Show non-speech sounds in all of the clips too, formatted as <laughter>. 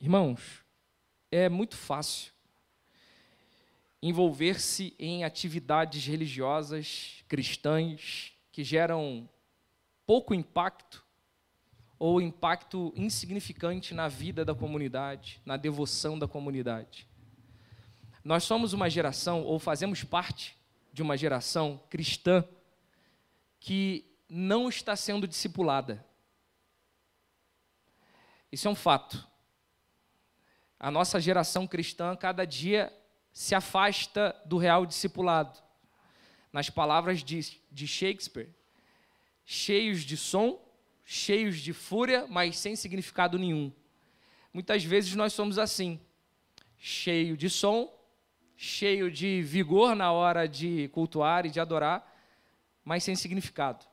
Irmãos, é muito fácil envolver-se em atividades religiosas cristãs que geram pouco impacto ou impacto insignificante na vida da comunidade, na devoção da comunidade. Nós somos uma geração, ou fazemos parte de uma geração cristã, que não está sendo discipulada. Isso é um fato. A nossa geração cristã, cada dia, se afasta do real discipulado. Nas palavras de, de Shakespeare, cheios de som, cheios de fúria, mas sem significado nenhum. Muitas vezes nós somos assim, cheio de som, cheio de vigor na hora de cultuar e de adorar, mas sem significado.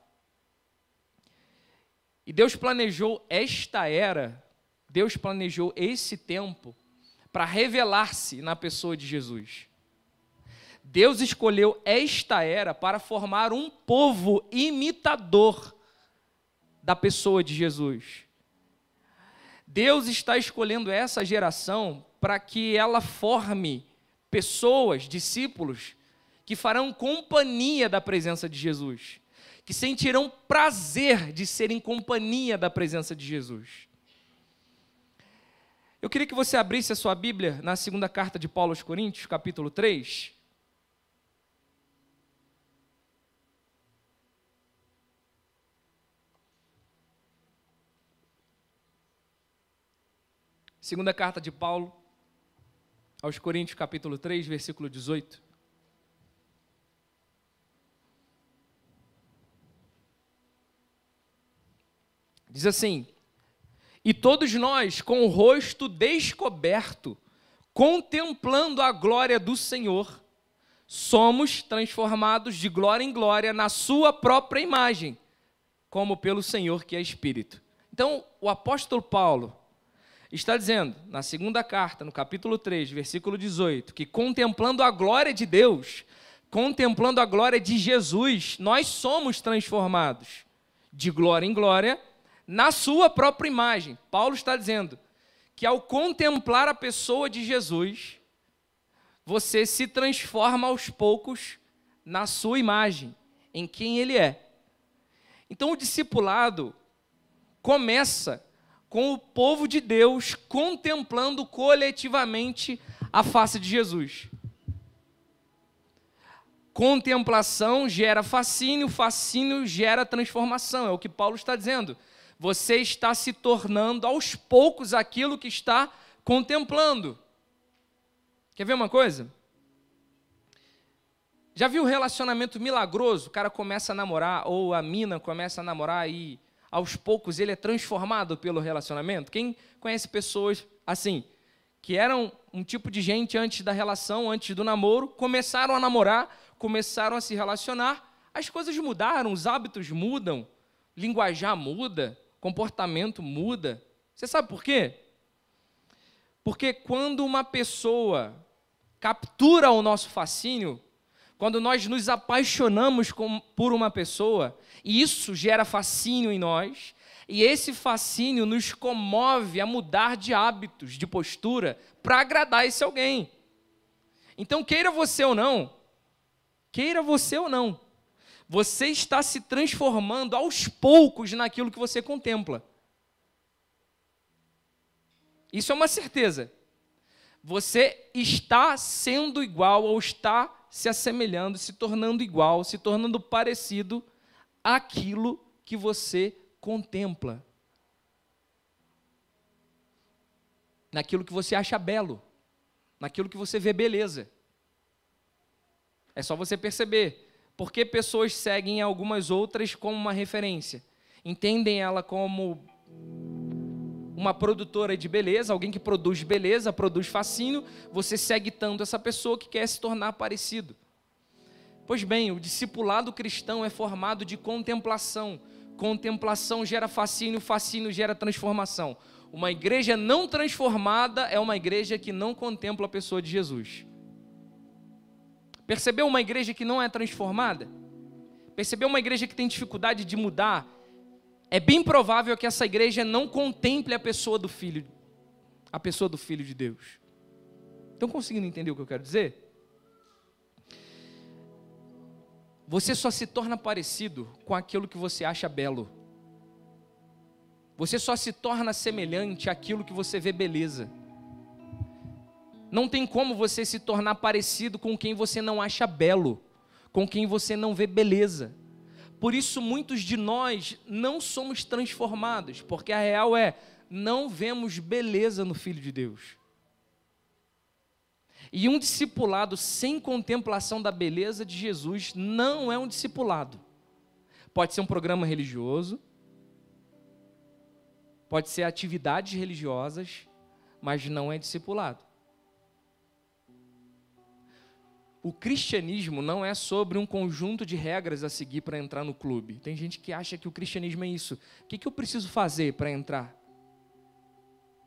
E Deus planejou esta era, Deus planejou esse tempo para revelar-se na pessoa de Jesus. Deus escolheu esta era para formar um povo imitador da pessoa de Jesus. Deus está escolhendo essa geração para que ela forme pessoas, discípulos, que farão companhia da presença de Jesus, que sentirão prazer de ser em companhia da presença de Jesus. Eu queria que você abrisse a sua Bíblia na segunda carta de Paulo aos Coríntios, capítulo 3. Segunda carta de Paulo aos Coríntios, capítulo 3, versículo 18. Diz assim: E todos nós, com o rosto descoberto, contemplando a glória do Senhor, somos transformados de glória em glória na Sua própria imagem, como pelo Senhor que é Espírito. Então, o apóstolo Paulo, está dizendo, na segunda carta, no capítulo 3, versículo 18, que contemplando a glória de Deus, contemplando a glória de Jesus, nós somos transformados de glória em glória na sua própria imagem. Paulo está dizendo que ao contemplar a pessoa de Jesus, você se transforma aos poucos na sua imagem, em quem ele é. Então o discipulado começa com o povo de Deus contemplando coletivamente a face de Jesus. Contemplação gera fascínio, fascínio gera transformação, é o que Paulo está dizendo. Você está se tornando aos poucos aquilo que está contemplando. Quer ver uma coisa? Já viu o relacionamento milagroso? O cara começa a namorar, ou a mina começa a namorar e aos poucos ele é transformado pelo relacionamento? Quem conhece pessoas assim, que eram um tipo de gente antes da relação, antes do namoro, começaram a namorar, começaram a se relacionar, as coisas mudaram, os hábitos mudam, linguajar muda, comportamento muda. Você sabe por quê? Porque quando uma pessoa captura o nosso fascínio, quando nós nos apaixonamos por uma pessoa, e isso gera fascínio em nós, e esse fascínio nos comove a mudar de hábitos, de postura, para agradar esse alguém. Então, queira você ou não, queira você ou não, você está se transformando aos poucos naquilo que você contempla. Isso é uma certeza. Você está sendo igual ou está se assemelhando, se tornando igual, se tornando parecido àquilo que você contempla. Naquilo que você acha belo, naquilo que você vê beleza. É só você perceber. Por que pessoas seguem algumas outras como uma referência? Entendem ela como uma produtora de beleza, alguém que produz beleza, produz fascínio, você segue tanto essa pessoa que quer se tornar parecido. Pois bem, o discipulado cristão é formado de contemplação. Contemplação gera fascínio, fascínio gera transformação. Uma igreja não transformada é uma igreja que não contempla a pessoa de Jesus. Percebeu uma igreja que não é transformada? Percebeu uma igreja que tem dificuldade de mudar? É bem provável que essa igreja não contemple a pessoa do filho. a pessoa do Filho de Deus. Estão conseguindo entender o que eu quero dizer? Você só se torna parecido com aquilo que você acha belo. Você só se torna semelhante àquilo que você vê beleza. Não tem como você se tornar parecido com quem você não acha belo, com quem você não vê beleza. Por isso, muitos de nós não somos transformados, porque a real é, não vemos beleza no Filho de Deus. E um discipulado sem contemplação da beleza de Jesus não é um discipulado. Pode ser um programa religioso, pode ser atividades religiosas, mas não é discipulado. O cristianismo não é sobre um conjunto de regras a seguir para entrar no clube. Tem gente que acha que o cristianismo é isso. O que, que eu preciso fazer para entrar?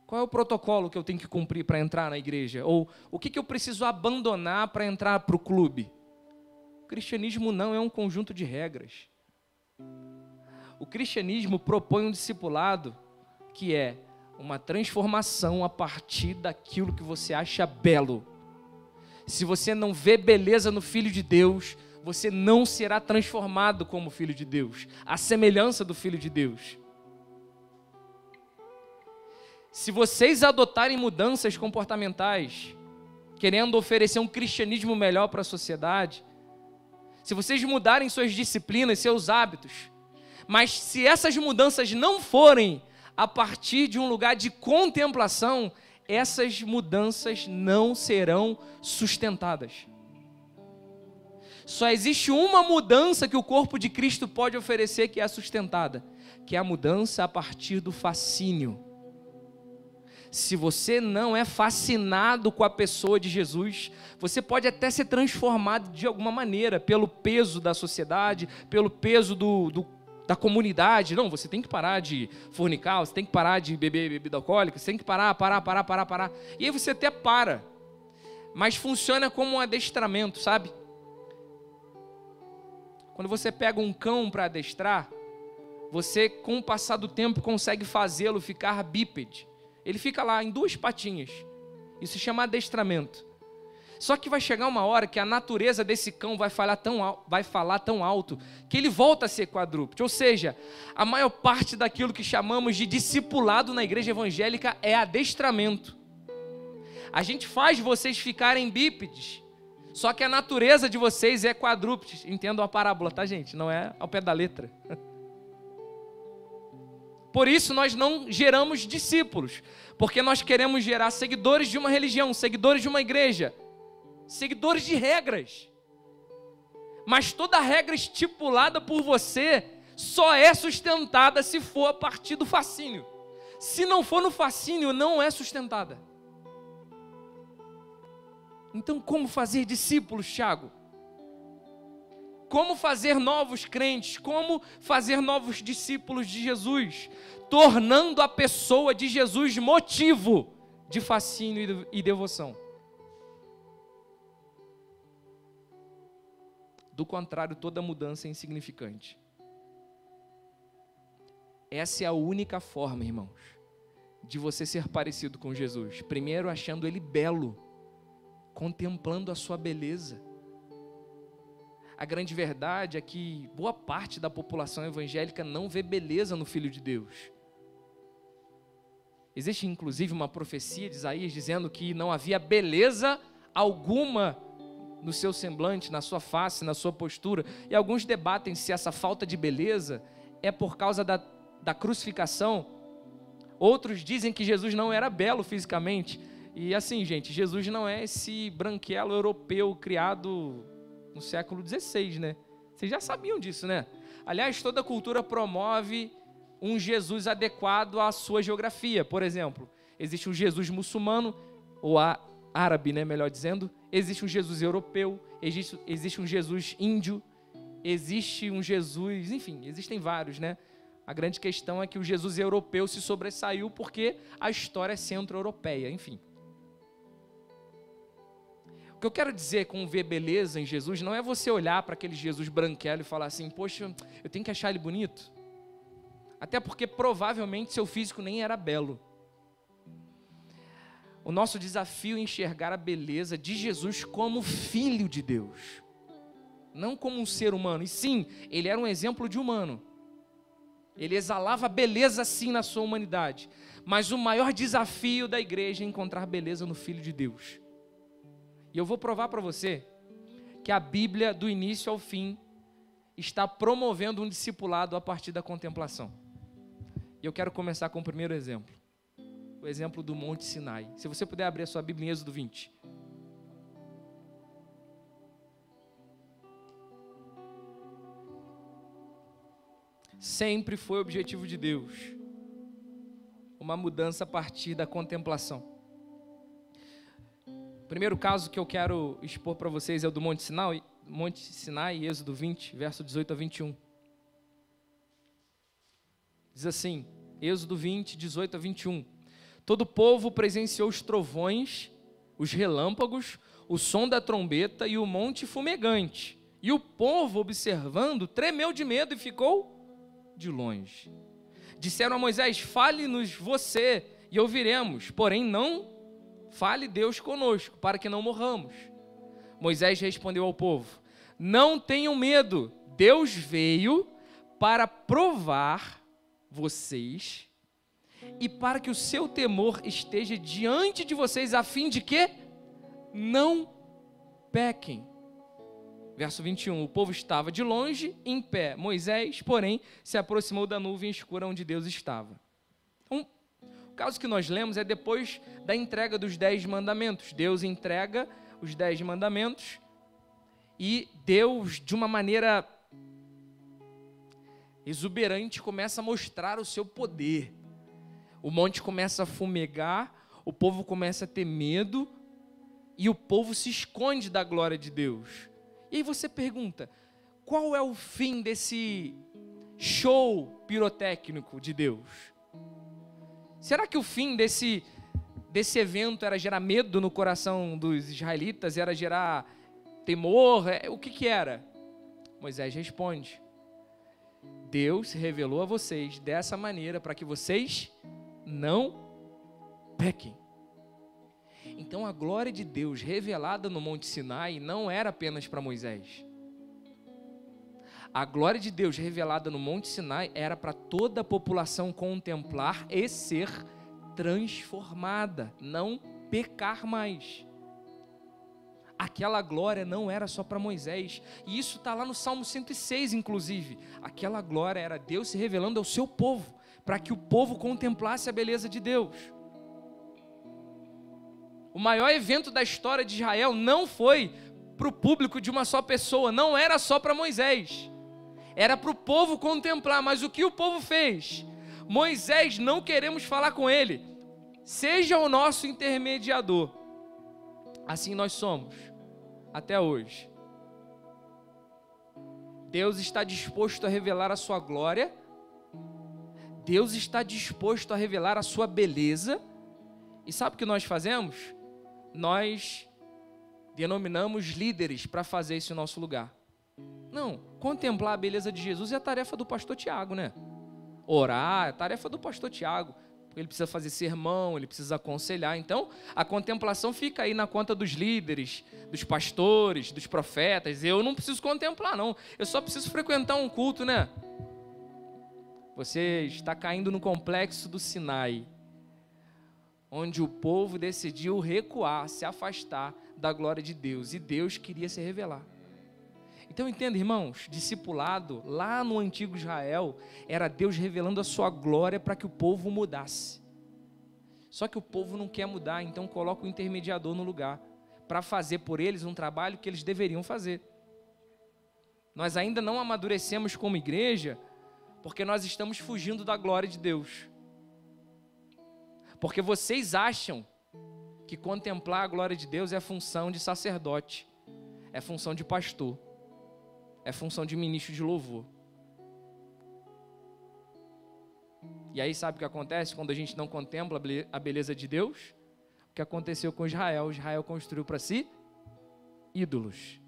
Qual é o protocolo que eu tenho que cumprir para entrar na igreja? Ou o que, que eu preciso abandonar para entrar para o clube? O cristianismo não é um conjunto de regras. O cristianismo propõe um discipulado que é uma transformação a partir daquilo que você acha belo. Se você não vê beleza no Filho de Deus, você não será transformado como Filho de Deus, a semelhança do Filho de Deus. Se vocês adotarem mudanças comportamentais, querendo oferecer um cristianismo melhor para a sociedade, se vocês mudarem suas disciplinas, seus hábitos, mas se essas mudanças não forem a partir de um lugar de contemplação, essas mudanças não serão sustentadas. Só existe uma mudança que o corpo de Cristo pode oferecer que é sustentada, que é a mudança a partir do fascínio. Se você não é fascinado com a pessoa de Jesus, você pode até ser transformado de alguma maneira, pelo peso da sociedade, pelo peso do, do da comunidade. Não, você tem que parar de fornicar, você tem que parar de beber bebida alcoólica, você tem que parar, parar, parar, parar, parar. E aí você até para. Mas funciona como um adestramento, sabe? Quando você pega um cão para adestrar, você, com o passar do tempo, consegue fazê-lo ficar bípede. Ele fica lá em duas patinhas. Isso se chama adestramento. Só que vai chegar uma hora que a natureza desse cão vai falar tão, vai falar tão alto que ele volta a ser quadrúpede. Ou seja, a maior parte daquilo que chamamos de discipulado na igreja evangélica é adestramento. A gente faz vocês ficarem bípedes, só que a natureza de vocês é quadrúpede. Entendam a parábola, tá, gente? Não é ao pé da letra. <laughs> Por isso nós não geramos discípulos, porque nós queremos gerar seguidores de uma religião, seguidores de uma igreja seguidores de regras. Mas toda regra estipulada por você só é sustentada se for a partir do fascínio. Se não for no fascínio, não é sustentada. Então, como fazer discípulos, Tiago? Como fazer novos crentes? Como fazer novos discípulos de Jesus? Tornando a pessoa de Jesus motivo de fascínio e devoção. Do contrário, toda mudança é insignificante. Essa é a única forma, irmãos, de você ser parecido com Jesus. Primeiro, achando Ele belo, contemplando a sua beleza. A grande verdade é que boa parte da população evangélica não vê beleza no Filho de Deus. Existe inclusive uma profecia de Isaías dizendo que não havia beleza alguma no seu semblante, na sua face, na sua postura. E alguns debatem se essa falta de beleza é por causa da, da crucificação. Outros dizem que Jesus não era belo fisicamente. E assim, gente, Jesus não é esse branquelo europeu criado no século XVI, né? Vocês já sabiam disso, né? Aliás, toda cultura promove um Jesus adequado à sua geografia. Por exemplo, existe um Jesus muçulmano, ou a árabe, né, melhor dizendo, existe um Jesus europeu, existe, existe um Jesus índio, existe um Jesus, enfim, existem vários, né? A grande questão é que o Jesus europeu se sobressaiu porque a história é centro-europeia, enfim. O que eu quero dizer com ver beleza em Jesus não é você olhar para aquele Jesus branquelo e falar assim, poxa, eu tenho que achar ele bonito. Até porque provavelmente seu físico nem era belo. O nosso desafio é enxergar a beleza de Jesus como filho de Deus, não como um ser humano. E sim, ele era um exemplo de humano. Ele exalava beleza sim na sua humanidade. Mas o maior desafio da igreja é encontrar beleza no Filho de Deus. E eu vou provar para você que a Bíblia, do início ao fim, está promovendo um discipulado a partir da contemplação. E eu quero começar com o primeiro exemplo o exemplo do Monte Sinai. Se você puder abrir a sua Bíblia em Êxodo 20. Sempre foi objetivo de Deus uma mudança a partir da contemplação. O primeiro caso que eu quero expor para vocês é o do Monte Sinai, Monte Sinai, Êxodo 20, verso 18 a 21. Diz assim, Êxodo 20, 18 a 21. Todo o povo presenciou os trovões, os relâmpagos, o som da trombeta e o monte fumegante. E o povo, observando, tremeu de medo e ficou de longe. Disseram a Moisés: Fale-nos você e ouviremos, porém não fale Deus conosco, para que não morramos. Moisés respondeu ao povo: Não tenham medo, Deus veio para provar vocês e para que o seu temor esteja diante de vocês, a fim de que não pequem. Verso 21, o povo estava de longe, em pé. Moisés, porém, se aproximou da nuvem escura onde Deus estava. O caso que nós lemos é depois da entrega dos dez mandamentos. Deus entrega os dez mandamentos e Deus, de uma maneira exuberante, começa a mostrar o seu poder o monte começa a fumegar, o povo começa a ter medo e o povo se esconde da glória de Deus. E aí você pergunta: qual é o fim desse show pirotécnico de Deus? Será que o fim desse, desse evento era gerar medo no coração dos israelitas? Era gerar temor? É, o que, que era? Moisés responde: Deus se revelou a vocês dessa maneira para que vocês não pequem. Então a glória de Deus revelada no Monte Sinai não era apenas para Moisés. A glória de Deus revelada no Monte Sinai era para toda a população contemplar e ser transformada, não pecar mais. Aquela glória não era só para Moisés, e isso está lá no Salmo 106, inclusive. Aquela glória era Deus se revelando ao seu povo para que o povo contemplasse a beleza de Deus. O maior evento da história de Israel não foi para o público de uma só pessoa, não era só para Moisés, era para o povo contemplar. Mas o que o povo fez? Moisés, não queremos falar com ele, seja o nosso intermediador. Assim nós somos, até hoje. Deus está disposto a revelar a sua glória Deus está disposto a revelar a sua beleza. E sabe o que nós fazemos? Nós denominamos líderes para fazer esse nosso lugar. Não, contemplar a beleza de Jesus é a tarefa do pastor Tiago, né? Orar é a tarefa do pastor Tiago. Ele precisa fazer sermão, ele precisa aconselhar. Então, a contemplação fica aí na conta dos líderes, dos pastores, dos profetas. Eu não preciso contemplar, não. Eu só preciso frequentar um culto, né? Você está caindo no complexo do Sinai, onde o povo decidiu recuar, se afastar da glória de Deus, e Deus queria se revelar. Então entenda, irmãos, discipulado lá no antigo Israel era Deus revelando a sua glória para que o povo mudasse. Só que o povo não quer mudar, então coloca o intermediador no lugar para fazer por eles um trabalho que eles deveriam fazer. Nós ainda não amadurecemos como igreja porque nós estamos fugindo da glória de Deus. Porque vocês acham que contemplar a glória de Deus é função de sacerdote, é função de pastor, é função de ministro de louvor. E aí sabe o que acontece quando a gente não contempla a beleza de Deus? O que aconteceu com Israel? Israel construiu para si ídolos.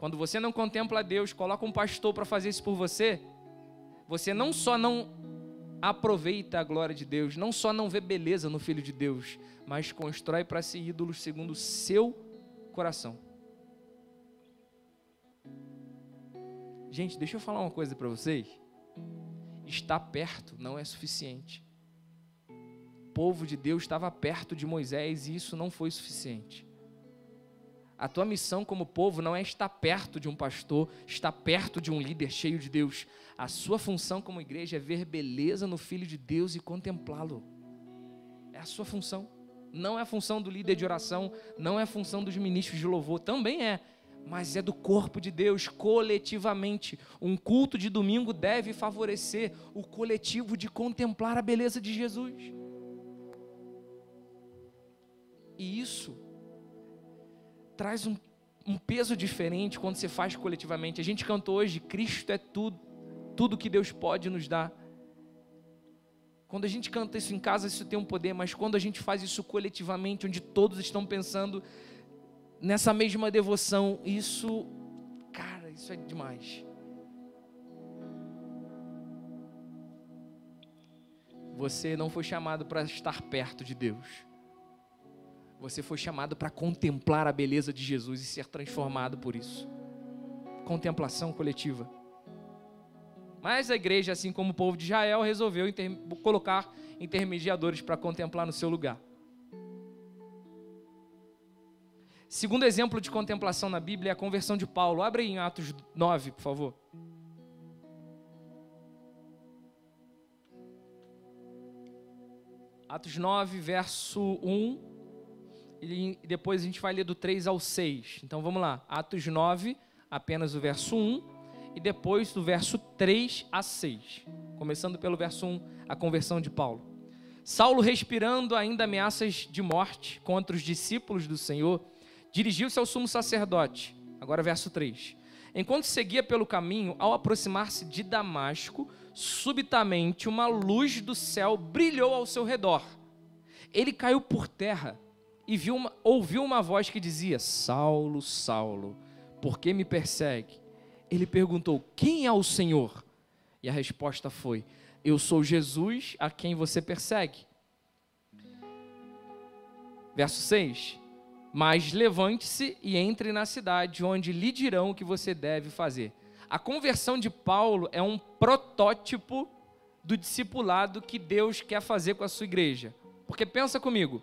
Quando você não contempla Deus, coloca um pastor para fazer isso por você, você não só não aproveita a glória de Deus, não só não vê beleza no Filho de Deus, mas constrói para si ídolos segundo o seu coração. Gente, deixa eu falar uma coisa para vocês. Estar perto não é suficiente. O povo de Deus estava perto de Moisés e isso não foi suficiente. A tua missão como povo não é estar perto de um pastor, estar perto de um líder cheio de Deus. A sua função como igreja é ver beleza no Filho de Deus e contemplá-lo. É a sua função. Não é a função do líder de oração, não é a função dos ministros de louvor, também é, mas é do corpo de Deus coletivamente. Um culto de domingo deve favorecer o coletivo de contemplar a beleza de Jesus. E isso traz um, um peso diferente quando você faz coletivamente. A gente cantou hoje: Cristo é tudo, tudo que Deus pode nos dar. Quando a gente canta isso em casa, isso tem um poder, mas quando a gente faz isso coletivamente, onde todos estão pensando nessa mesma devoção, isso, cara, isso é demais. Você não foi chamado para estar perto de Deus. Você foi chamado para contemplar a beleza de Jesus e ser transformado por isso. Contemplação coletiva. Mas a igreja, assim como o povo de Israel, resolveu inter... colocar intermediadores para contemplar no seu lugar. Segundo exemplo de contemplação na Bíblia é a conversão de Paulo. Abre em Atos 9, por favor. Atos 9, verso 1. E depois a gente vai ler do 3 ao 6. Então vamos lá. Atos 9, apenas o verso 1 e depois do verso 3 a 6. Começando pelo verso 1, a conversão de Paulo. Saulo, respirando ainda ameaças de morte contra os discípulos do Senhor, dirigiu-se ao sumo sacerdote. Agora, verso 3. Enquanto seguia pelo caminho, ao aproximar-se de Damasco, subitamente uma luz do céu brilhou ao seu redor. Ele caiu por terra e viu uma, ouviu uma voz que dizia: Saulo, Saulo, por que me persegue? ele perguntou: Quem é o Senhor? E a resposta foi: Eu sou Jesus a quem você persegue. Verso 6: Mas levante-se e entre na cidade, onde lhe dirão o que você deve fazer. A conversão de Paulo é um protótipo do discipulado que Deus quer fazer com a sua igreja. Porque pensa comigo,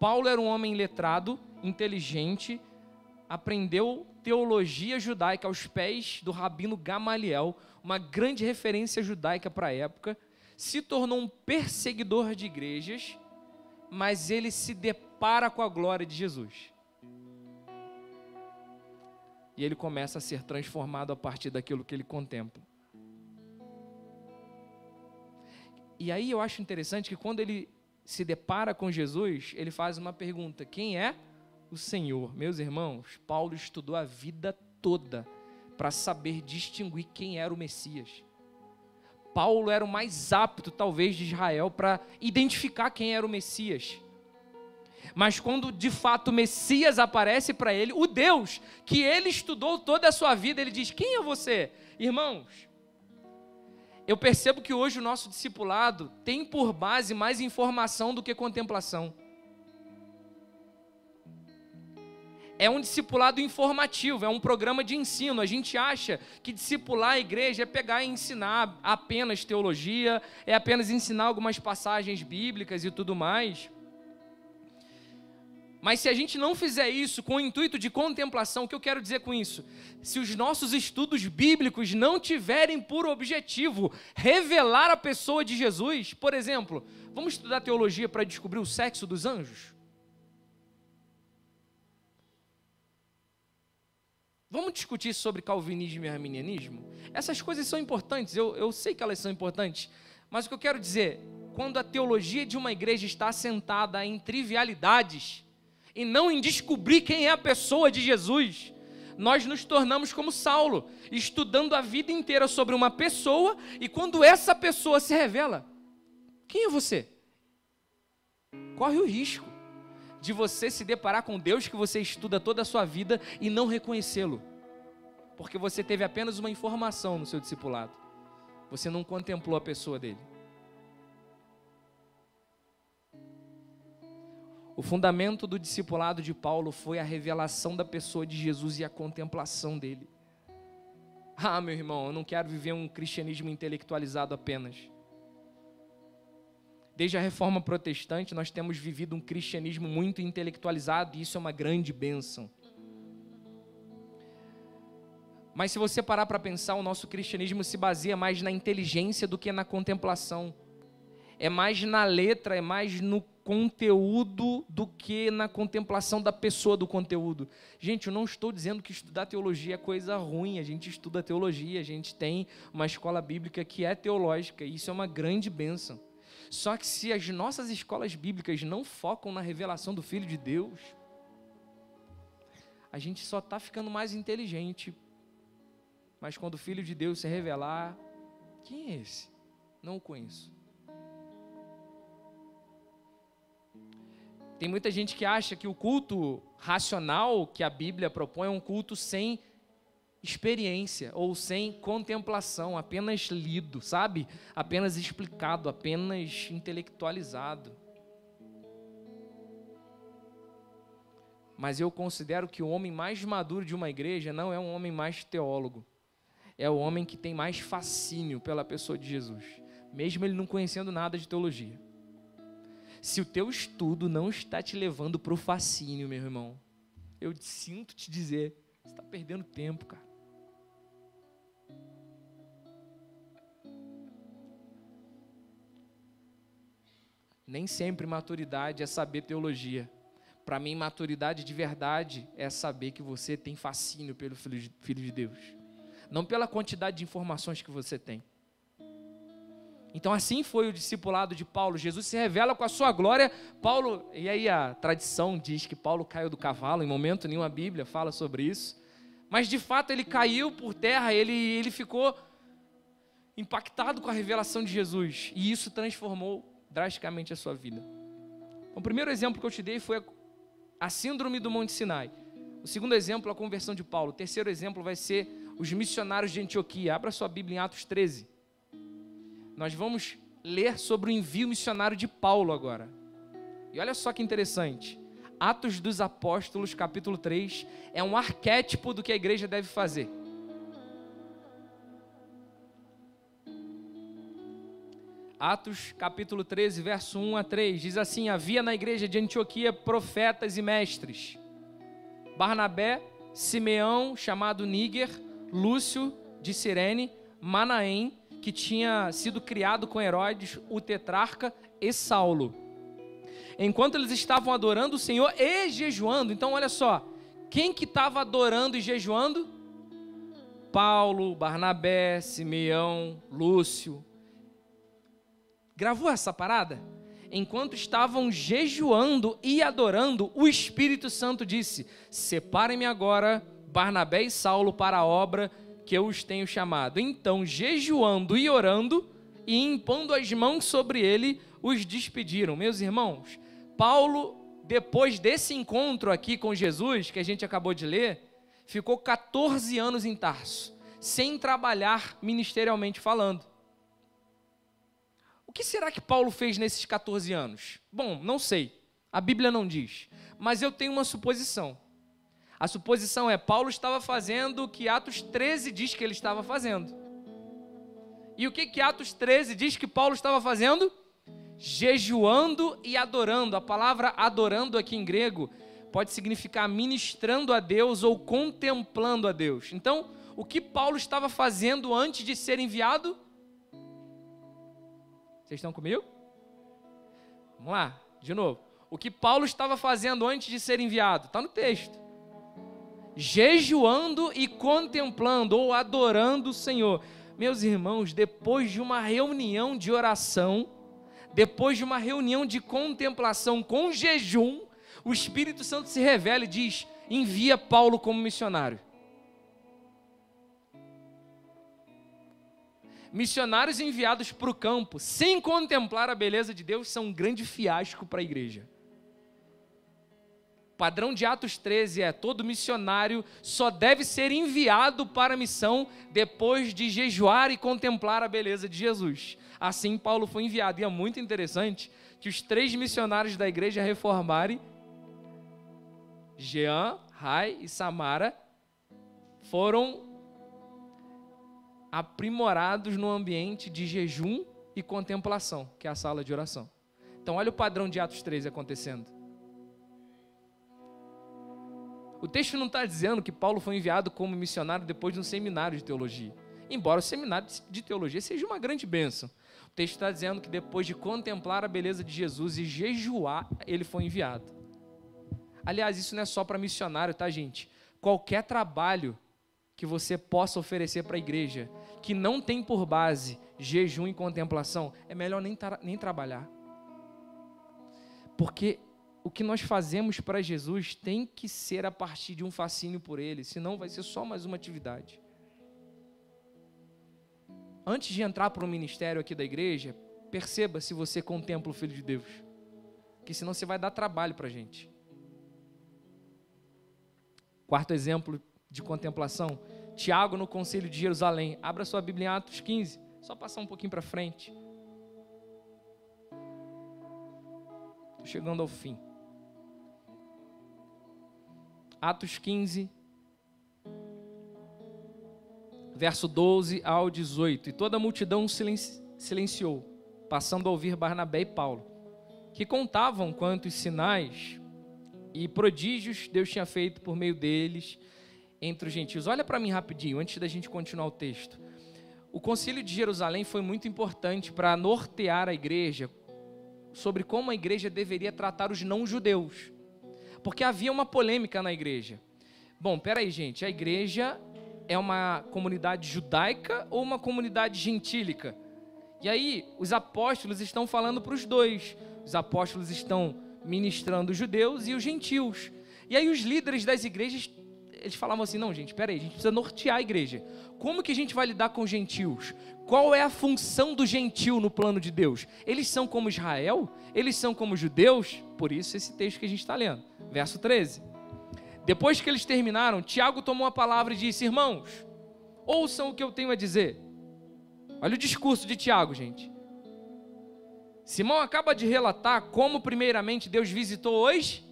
Paulo era um homem letrado, inteligente, aprendeu teologia judaica aos pés do rabino Gamaliel, uma grande referência judaica para a época, se tornou um perseguidor de igrejas, mas ele se depara com a glória de Jesus. E ele começa a ser transformado a partir daquilo que ele contempla. E aí eu acho interessante que quando ele se depara com Jesus, ele faz uma pergunta: quem é? o Senhor. Meus irmãos, Paulo estudou a vida toda para saber distinguir quem era o Messias. Paulo era o mais apto, talvez, de Israel para identificar quem era o Messias. Mas quando de fato o Messias aparece para ele, o Deus que ele estudou toda a sua vida, ele diz: Quem é você? Irmãos, eu percebo que hoje o nosso discipulado tem por base mais informação do que contemplação. é um discipulado informativo, é um programa de ensino. A gente acha que discipular a igreja é pegar e ensinar apenas teologia, é apenas ensinar algumas passagens bíblicas e tudo mais. Mas se a gente não fizer isso com o intuito de contemplação, o que eu quero dizer com isso? Se os nossos estudos bíblicos não tiverem por objetivo revelar a pessoa de Jesus, por exemplo, vamos estudar teologia para descobrir o sexo dos anjos? Vamos discutir sobre calvinismo e arminianismo? Essas coisas são importantes, eu, eu sei que elas são importantes, mas o que eu quero dizer, quando a teologia de uma igreja está assentada em trivialidades e não em descobrir quem é a pessoa de Jesus, nós nos tornamos como Saulo, estudando a vida inteira sobre uma pessoa e quando essa pessoa se revela, quem é você? Corre o risco de você se deparar com Deus que você estuda toda a sua vida e não reconhecê-lo. Porque você teve apenas uma informação no seu discipulado. Você não contemplou a pessoa dele. O fundamento do discipulado de Paulo foi a revelação da pessoa de Jesus e a contemplação dele. Ah, meu irmão, eu não quero viver um cristianismo intelectualizado apenas. Desde a reforma protestante, nós temos vivido um cristianismo muito intelectualizado e isso é uma grande bênção. Mas se você parar para pensar, o nosso cristianismo se baseia mais na inteligência do que na contemplação. É mais na letra, é mais no conteúdo do que na contemplação da pessoa do conteúdo. Gente, eu não estou dizendo que estudar teologia é coisa ruim. A gente estuda teologia, a gente tem uma escola bíblica que é teológica, e isso é uma grande bênção. Só que se as nossas escolas bíblicas não focam na revelação do Filho de Deus, a gente só está ficando mais inteligente. Mas quando o Filho de Deus se revelar, quem é esse? Não o conheço. Tem muita gente que acha que o culto racional que a Bíblia propõe é um culto sem experiência ou sem contemplação, apenas lido, sabe? Apenas explicado, apenas intelectualizado. Mas eu considero que o homem mais maduro de uma igreja não é um homem mais teólogo. É o homem que tem mais fascínio pela pessoa de Jesus, mesmo ele não conhecendo nada de teologia. Se o teu estudo não está te levando para o fascínio, meu irmão, eu sinto te dizer, você está perdendo tempo, cara. Nem sempre maturidade é saber teologia. Para mim, maturidade de verdade é saber que você tem fascínio pelo Filho de Deus. Não pela quantidade de informações que você tem. Então, assim foi o discipulado de Paulo. Jesus se revela com a sua glória. Paulo, e aí a tradição diz que Paulo caiu do cavalo, em momento nenhum a Bíblia fala sobre isso. Mas de fato ele caiu por terra, ele, ele ficou impactado com a revelação de Jesus. E isso transformou drasticamente a sua vida. O primeiro exemplo que eu te dei foi a síndrome do Monte Sinai. O segundo exemplo, a conversão de Paulo. O terceiro exemplo vai ser os missionários de Antioquia. Abra sua Bíblia em Atos 13. Nós vamos ler sobre o envio missionário de Paulo agora. E olha só que interessante. Atos dos Apóstolos, capítulo 3, é um arquétipo do que a igreja deve fazer. Atos capítulo 13, verso 1 a 3, diz assim: Havia na igreja de Antioquia profetas e mestres: Barnabé, Simeão, chamado Níger, Lúcio de Cirene, Manaém, que tinha sido criado com Herodes, o tetrarca, e Saulo. Enquanto eles estavam adorando o Senhor e jejuando, então olha só, quem que estava adorando e jejuando? Paulo, Barnabé, Simeão, Lúcio, Gravou essa parada? Enquanto estavam jejuando e adorando, o Espírito Santo disse: Separem-me agora Barnabé e Saulo para a obra que eu os tenho chamado. Então, jejuando e orando e impondo as mãos sobre ele, os despediram. Meus irmãos, Paulo, depois desse encontro aqui com Jesus, que a gente acabou de ler, ficou 14 anos em Tarso, sem trabalhar ministerialmente falando. O que será que Paulo fez nesses 14 anos? Bom, não sei. A Bíblia não diz. Mas eu tenho uma suposição. A suposição é: Paulo estava fazendo o que Atos 13 diz que ele estava fazendo. E o que, que Atos 13 diz que Paulo estava fazendo? Jejuando e adorando. A palavra adorando aqui em grego pode significar ministrando a Deus ou contemplando a Deus. Então, o que Paulo estava fazendo antes de ser enviado? Vocês estão comigo? Vamos lá, de novo. O que Paulo estava fazendo antes de ser enviado? Está no texto. Jejuando e contemplando ou adorando o Senhor. Meus irmãos, depois de uma reunião de oração, depois de uma reunião de contemplação com jejum, o Espírito Santo se revela e diz: envia Paulo como missionário. missionários enviados para o campo sem contemplar a beleza de Deus são um grande fiasco para a igreja. Padrão de Atos 13 é: todo missionário só deve ser enviado para a missão depois de jejuar e contemplar a beleza de Jesus. Assim, Paulo foi enviado. E é muito interessante que os três missionários da igreja reformarem, Jean, Rai e Samara, foram aprimorados no ambiente de jejum e contemplação, que é a sala de oração. Então, olha o padrão de Atos 13 acontecendo. O texto não está dizendo que Paulo foi enviado como missionário depois de um seminário de teologia. Embora o seminário de teologia seja uma grande bênção. O texto está dizendo que depois de contemplar a beleza de Jesus e jejuar, ele foi enviado. Aliás, isso não é só para missionário, tá, gente? Qualquer trabalho que você possa oferecer para a igreja que não tem por base jejum e contemplação, é melhor nem, nem trabalhar. Porque o que nós fazemos para Jesus tem que ser a partir de um fascínio por Ele, senão vai ser só mais uma atividade. Antes de entrar para o ministério aqui da igreja, perceba se você contempla o Filho de Deus, que senão você vai dar trabalho para a gente. Quarto exemplo de contemplação, Tiago no Conselho de Jerusalém. Abra sua Bíblia em Atos 15, só passar um pouquinho para frente. Estou chegando ao fim. Atos 15, verso 12 ao 18. E toda a multidão silenciou, passando a ouvir Barnabé e Paulo, que contavam quantos sinais e prodígios Deus tinha feito por meio deles entre os gentios. Olha para mim rapidinho, antes da gente continuar o texto. O concílio de Jerusalém foi muito importante para nortear a igreja sobre como a igreja deveria tratar os não-judeus porque havia uma polêmica na igreja. Bom, peraí, gente, a igreja é uma comunidade judaica ou uma comunidade gentílica? E aí, os apóstolos estão falando para os dois. Os apóstolos estão ministrando os judeus e os gentios. E aí, os líderes das igrejas, eles falavam assim: não, gente, peraí, a gente precisa nortear a igreja. Como que a gente vai lidar com os gentios? Qual é a função do gentil no plano de Deus? Eles são como Israel? Eles são como judeus? Por isso, esse texto que a gente está lendo. Verso 13. Depois que eles terminaram, Tiago tomou a palavra e disse: Irmãos, ouçam o que eu tenho a dizer. Olha o discurso de Tiago, gente. Simão acaba de relatar como, primeiramente, Deus visitou os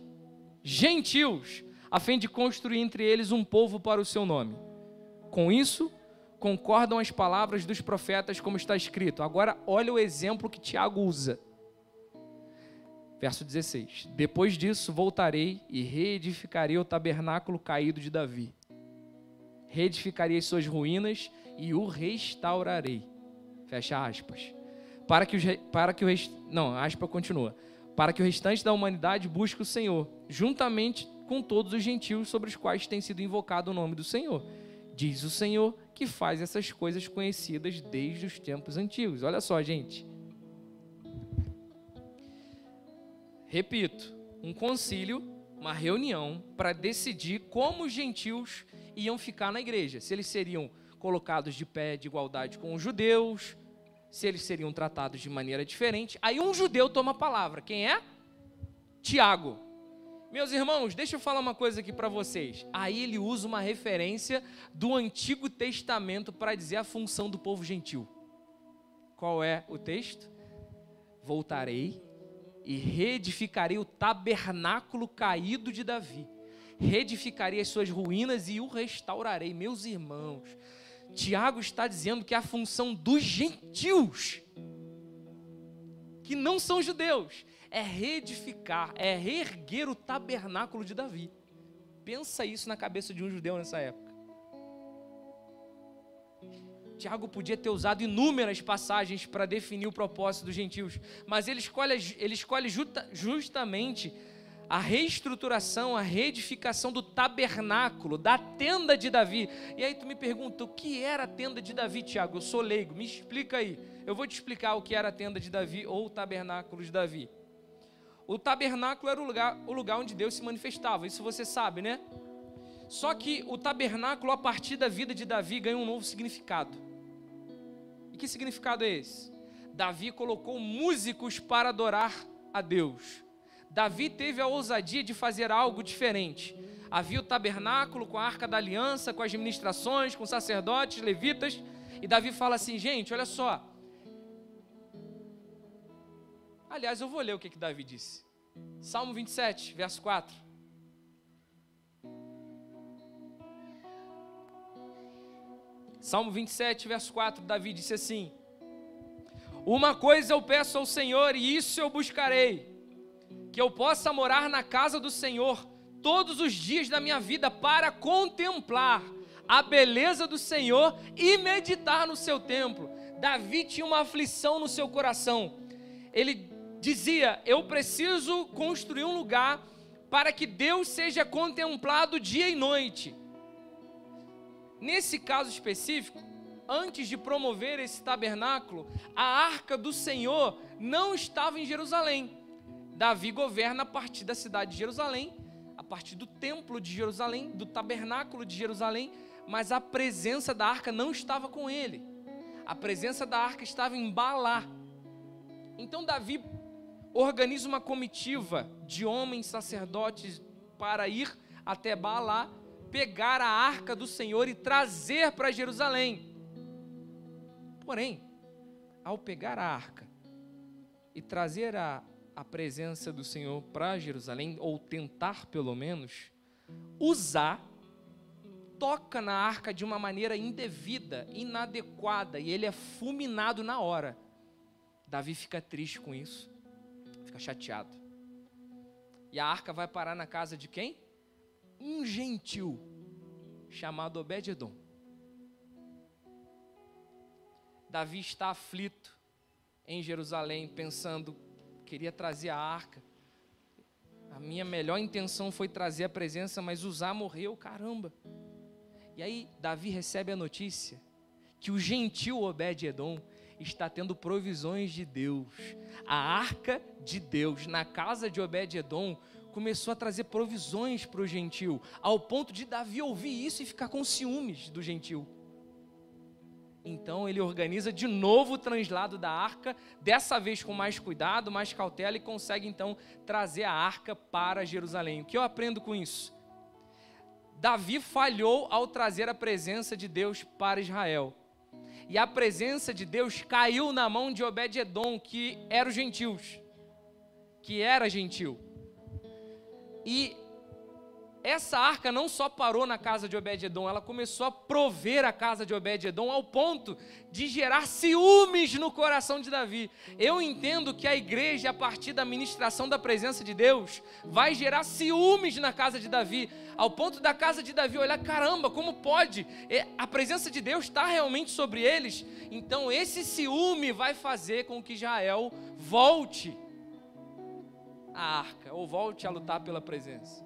gentios, a fim de construir entre eles um povo para o seu nome. Com isso, concordam as palavras dos profetas, como está escrito. Agora, olha o exemplo que Tiago usa. Verso 16: Depois disso voltarei e reedificarei o tabernáculo caído de Davi. Reedificarei as suas ruínas e o restaurarei. Fecha aspas. Para que, os, para que o não, aspa continua. Para que o restante da humanidade busque o Senhor, juntamente com todos os gentios sobre os quais tem sido invocado o nome do Senhor. Diz o Senhor que faz essas coisas conhecidas desde os tempos antigos. Olha só, gente. Repito, um concílio, uma reunião para decidir como os gentios iam ficar na igreja. Se eles seriam colocados de pé de igualdade com os judeus, se eles seriam tratados de maneira diferente. Aí um judeu toma a palavra. Quem é? Tiago. Meus irmãos, deixa eu falar uma coisa aqui para vocês. Aí ele usa uma referência do Antigo Testamento para dizer a função do povo gentil. Qual é o texto? Voltarei e reedificarei o tabernáculo caído de Davi. Reedificarei as suas ruínas e o restaurarei. Meus irmãos, Tiago está dizendo que a função dos gentios, que não são judeus, é reedificar, é reerguer o tabernáculo de Davi. Pensa isso na cabeça de um judeu nessa época. Tiago podia ter usado inúmeras passagens para definir o propósito dos gentios, mas ele escolhe, ele escolhe justa, justamente a reestruturação, a reedificação do tabernáculo, da tenda de Davi. E aí tu me pergunta, o que era a tenda de Davi, Tiago? Eu sou leigo, me explica aí. Eu vou te explicar o que era a tenda de Davi ou o tabernáculo de Davi. O tabernáculo era o lugar, o lugar onde Deus se manifestava, isso você sabe, né? Só que o tabernáculo, a partir da vida de Davi, ganha um novo significado que significado é esse? Davi colocou músicos para adorar a Deus. Davi teve a ousadia de fazer algo diferente. Havia o tabernáculo com a arca da aliança, com as administrações, com sacerdotes, levitas. E Davi fala assim: gente, olha só. Aliás, eu vou ler o que, que Davi disse. Salmo 27, verso 4. Salmo 27, verso 4, Davi disse assim: Uma coisa eu peço ao Senhor, e isso eu buscarei, que eu possa morar na casa do Senhor todos os dias da minha vida para contemplar a beleza do Senhor e meditar no seu templo. Davi tinha uma aflição no seu coração. Ele dizia: Eu preciso construir um lugar para que Deus seja contemplado dia e noite. Nesse caso específico, antes de promover esse tabernáculo, a arca do Senhor não estava em Jerusalém. Davi governa a partir da cidade de Jerusalém, a partir do templo de Jerusalém, do tabernáculo de Jerusalém, mas a presença da arca não estava com ele. A presença da arca estava em Balá. Então Davi organiza uma comitiva de homens sacerdotes para ir até Balá pegar a arca do Senhor e trazer para Jerusalém. Porém, ao pegar a arca e trazer a, a presença do Senhor para Jerusalém, ou tentar pelo menos, usar, toca na arca de uma maneira indevida, inadequada, e ele é fulminado na hora. Davi fica triste com isso, fica chateado. E a arca vai parar na casa de quem? Um gentil chamado Obed-edom. Davi está aflito em Jerusalém, pensando, queria trazer a arca. A minha melhor intenção foi trazer a presença, mas Uzá morreu, caramba. E aí Davi recebe a notícia que o gentil Obed-edom está tendo provisões de Deus. A arca de Deus na casa de Obed-edom começou a trazer provisões para o gentil, ao ponto de Davi ouvir isso e ficar com ciúmes do gentil. Então ele organiza de novo o translado da arca, dessa vez com mais cuidado, mais cautela, e consegue então trazer a arca para Jerusalém. O que eu aprendo com isso? Davi falhou ao trazer a presença de Deus para Israel. E a presença de Deus caiu na mão de Obed-Edom, que era os gentios, que era gentil. E essa arca não só parou na casa de Obed-Edom, ela começou a prover a casa de Obed-Edom ao ponto de gerar ciúmes no coração de Davi. Eu entendo que a igreja, a partir da ministração da presença de Deus, vai gerar ciúmes na casa de Davi, ao ponto da casa de Davi olhar: caramba, como pode? A presença de Deus está realmente sobre eles. Então, esse ciúme vai fazer com que Israel volte a arca, ou volte a lutar pela presença.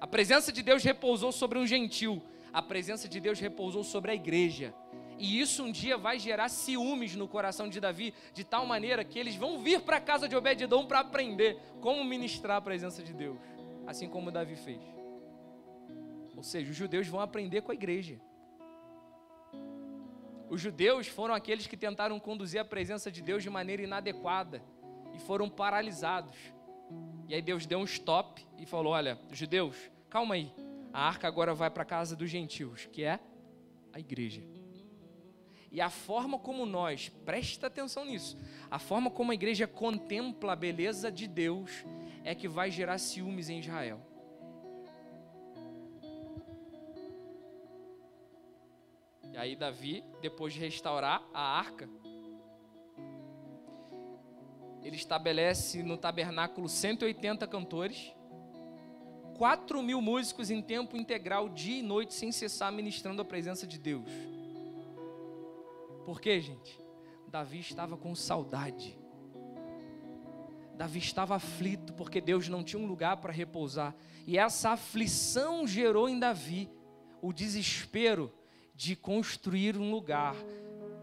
A presença de Deus repousou sobre um gentil, a presença de Deus repousou sobre a igreja. E isso um dia vai gerar ciúmes no coração de Davi, de tal maneira que eles vão vir para a casa de Obed-edom para aprender como ministrar a presença de Deus, assim como Davi fez. Ou seja, os judeus vão aprender com a igreja. Os judeus foram aqueles que tentaram conduzir a presença de Deus de maneira inadequada e foram paralisados. E aí Deus deu um stop e falou: Olha, judeus, calma aí. A arca agora vai para a casa dos gentios, que é a igreja. E a forma como nós, presta atenção nisso, a forma como a igreja contempla a beleza de Deus é que vai gerar ciúmes em Israel. E aí Davi, depois de restaurar a arca, ele estabelece no tabernáculo 180 cantores, 4 mil músicos em tempo integral, dia e noite, sem cessar, ministrando a presença de Deus. Por quê, gente? Davi estava com saudade. Davi estava aflito porque Deus não tinha um lugar para repousar. E essa aflição gerou em Davi o desespero de construir um lugar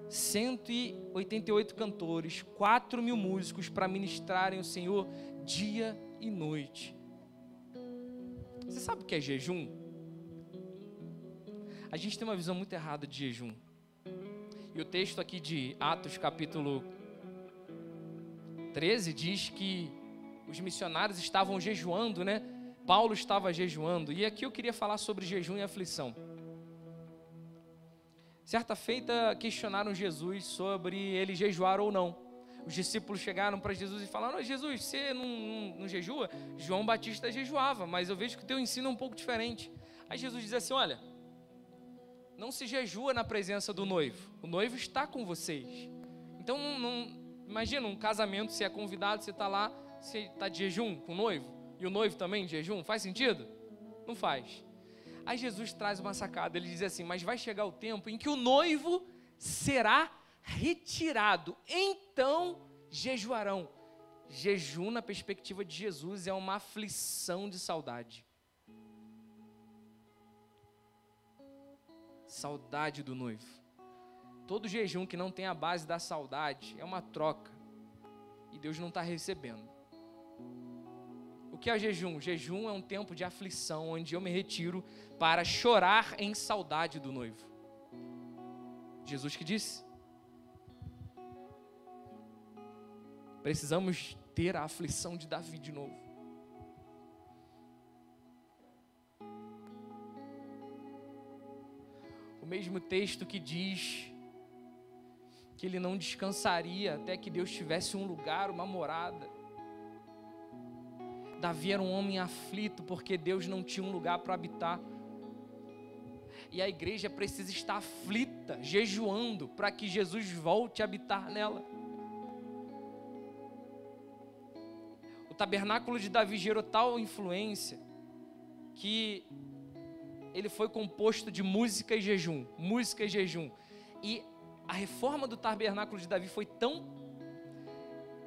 188 cantores, 4 mil músicos para ministrarem o Senhor dia e noite. Você sabe o que é jejum? A gente tem uma visão muito errada de jejum. E o texto aqui de Atos, capítulo 13, diz que os missionários estavam jejuando, né? Paulo estava jejuando. E aqui eu queria falar sobre jejum e aflição. Certa feita questionaram Jesus sobre ele jejuar ou não. Os discípulos chegaram para Jesus e falaram: Jesus, você não, não, não jejua? João Batista jejuava, mas eu vejo que o teu ensino é um pouco diferente. Aí Jesus diz assim: Olha, não se jejua na presença do noivo, o noivo está com vocês. Então, não, imagina um casamento, você é convidado, você está lá, você está de jejum com o noivo, e o noivo também de jejum, faz sentido? Não faz. Aí Jesus traz uma sacada, ele diz assim: Mas vai chegar o tempo em que o noivo será retirado, então jejuarão. Jejum, na perspectiva de Jesus, é uma aflição de saudade. Saudade do noivo. Todo jejum que não tem a base da saudade é uma troca. E Deus não está recebendo. Que é jejum? Jejum é um tempo de aflição, onde eu me retiro para chorar em saudade do noivo. Jesus que disse. Precisamos ter a aflição de Davi de novo. O mesmo texto que diz que ele não descansaria até que Deus tivesse um lugar, uma morada. Davi era um homem aflito porque Deus não tinha um lugar para habitar. E a igreja precisa estar aflita, jejuando, para que Jesus volte a habitar nela. O tabernáculo de Davi gerou tal influência que ele foi composto de música e jejum, música e jejum. E a reforma do tabernáculo de Davi foi tão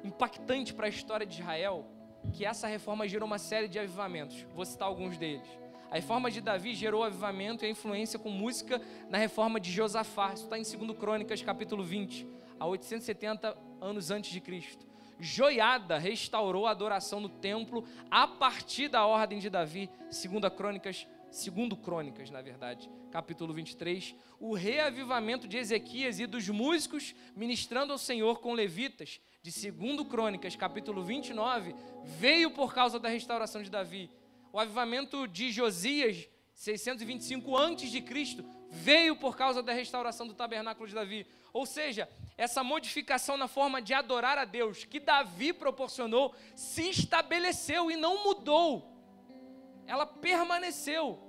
impactante para a história de Israel que essa reforma gerou uma série de avivamentos. Vou citar alguns deles. A reforma de Davi gerou avivamento e a influência com música na reforma de Josafá. Isso está em 2 Crônicas, capítulo 20, a 870 anos antes de Cristo. Joiada restaurou a adoração no templo a partir da ordem de Davi, segundo Crônicas, segundo Crônicas, na verdade, capítulo 23. O reavivamento de Ezequias e dos músicos ministrando ao Senhor com levitas, de segundo Crônicas, capítulo 29, veio por causa da restauração de Davi. O avivamento de Josias, 625 antes de Cristo, veio por causa da restauração do tabernáculo de Davi. Ou seja, essa modificação na forma de adorar a Deus que Davi proporcionou se estabeleceu e não mudou. Ela permaneceu.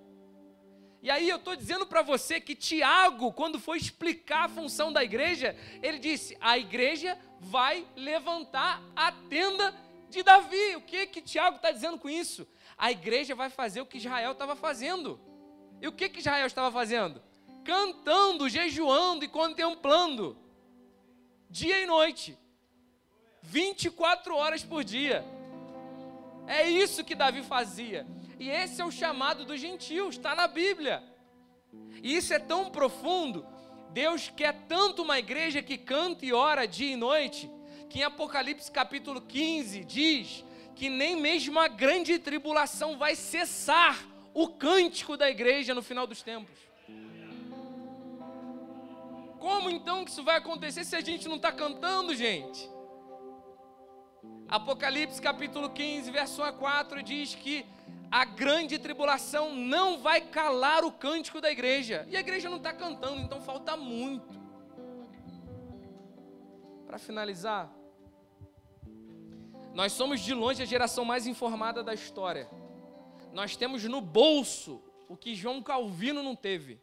E aí eu estou dizendo para você que Tiago, quando foi explicar a função da igreja, ele disse: a igreja vai levantar a tenda de Davi. O que que Tiago está dizendo com isso? A igreja vai fazer o que Israel estava fazendo. E o que que Israel estava fazendo? Cantando, jejuando e contemplando dia e noite, 24 horas por dia. É isso que Davi fazia. E esse é o chamado dos gentios, está na Bíblia. E isso é tão profundo. Deus quer tanto uma igreja que canta e ora dia e noite, que em Apocalipse capítulo 15 diz que nem mesmo a grande tribulação vai cessar o cântico da igreja no final dos tempos. Como então que isso vai acontecer se a gente não está cantando, gente? Apocalipse capítulo 15, verso 1 a 4 diz que a grande tribulação não vai calar o cântico da igreja. E a igreja não está cantando, então falta muito. Para finalizar, nós somos de longe a geração mais informada da história. Nós temos no bolso o que João Calvino não teve.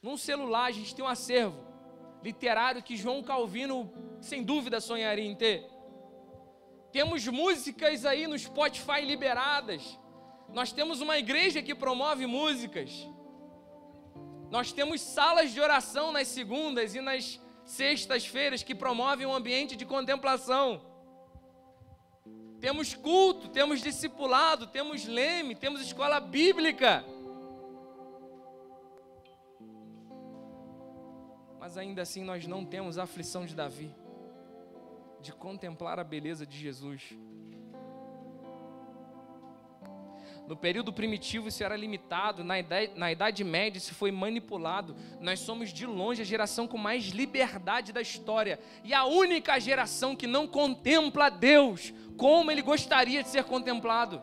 Num celular a gente tem um acervo literário que João Calvino, sem dúvida, sonharia em ter. Temos músicas aí no Spotify liberadas. Nós temos uma igreja que promove músicas. Nós temos salas de oração nas segundas e nas sextas-feiras que promovem um ambiente de contemplação. Temos culto, temos discipulado, temos leme, temos escola bíblica. Mas ainda assim nós não temos a aflição de Davi, de contemplar a beleza de Jesus. No período primitivo isso era limitado, na idade, na idade média isso foi manipulado. Nós somos de longe a geração com mais liberdade da história e a única geração que não contempla Deus como ele gostaria de ser contemplado.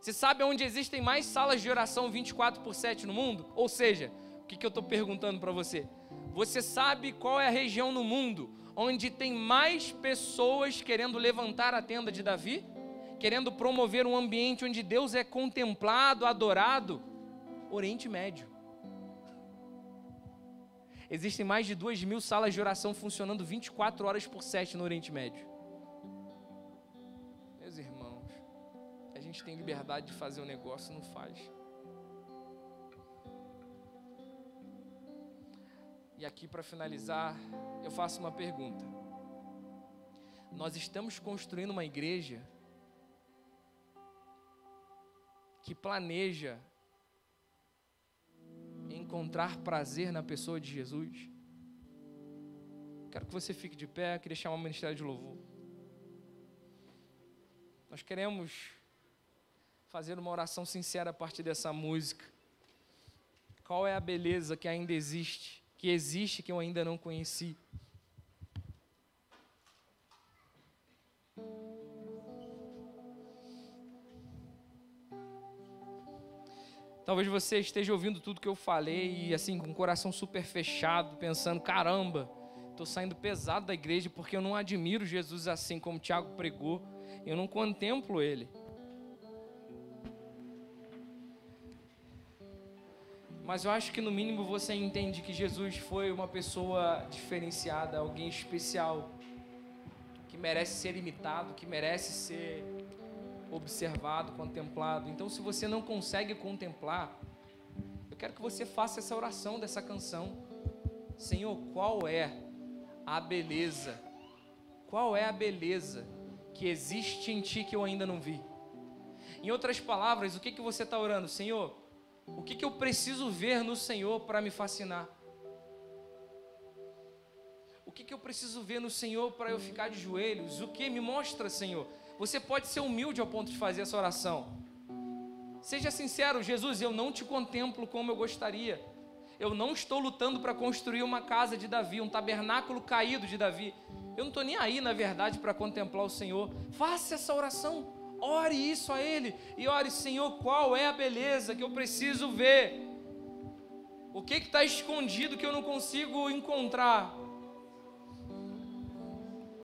Você sabe onde existem mais salas de oração 24 por 7 no mundo? Ou seja, o que, que eu estou perguntando para você? Você sabe qual é a região no mundo onde tem mais pessoas querendo levantar a tenda de Davi? Querendo promover um ambiente onde Deus é contemplado, adorado? Oriente Médio. Existem mais de duas mil salas de oração funcionando 24 horas por 7 no Oriente Médio. Meus irmãos, a gente tem liberdade de fazer o um negócio, não faz. E aqui para finalizar, eu faço uma pergunta. Nós estamos construindo uma igreja que planeja encontrar prazer na pessoa de Jesus? Quero que você fique de pé, queria chamar o ministério de louvor. Nós queremos fazer uma oração sincera a partir dessa música. Qual é a beleza que ainda existe que existe que eu ainda não conheci. Talvez você esteja ouvindo tudo que eu falei e assim com o coração super fechado, pensando: caramba, estou saindo pesado da igreja porque eu não admiro Jesus assim como Tiago pregou, eu não contemplo Ele. Mas eu acho que no mínimo você entende que Jesus foi uma pessoa diferenciada, alguém especial, que merece ser imitado, que merece ser observado, contemplado. Então, se você não consegue contemplar, eu quero que você faça essa oração dessa canção. Senhor, qual é a beleza? Qual é a beleza que existe em ti que eu ainda não vi? Em outras palavras, o que, que você está orando? Senhor, o que, que eu preciso ver no Senhor para me fascinar? O que, que eu preciso ver no Senhor para eu ficar de joelhos? O que me mostra, Senhor? Você pode ser humilde ao ponto de fazer essa oração. Seja sincero, Jesus, eu não te contemplo como eu gostaria. Eu não estou lutando para construir uma casa de Davi, um tabernáculo caído de Davi. Eu não estou nem aí, na verdade, para contemplar o Senhor. Faça essa oração. Ore isso a Ele e ore, Senhor, qual é a beleza que eu preciso ver? O que está escondido que eu não consigo encontrar?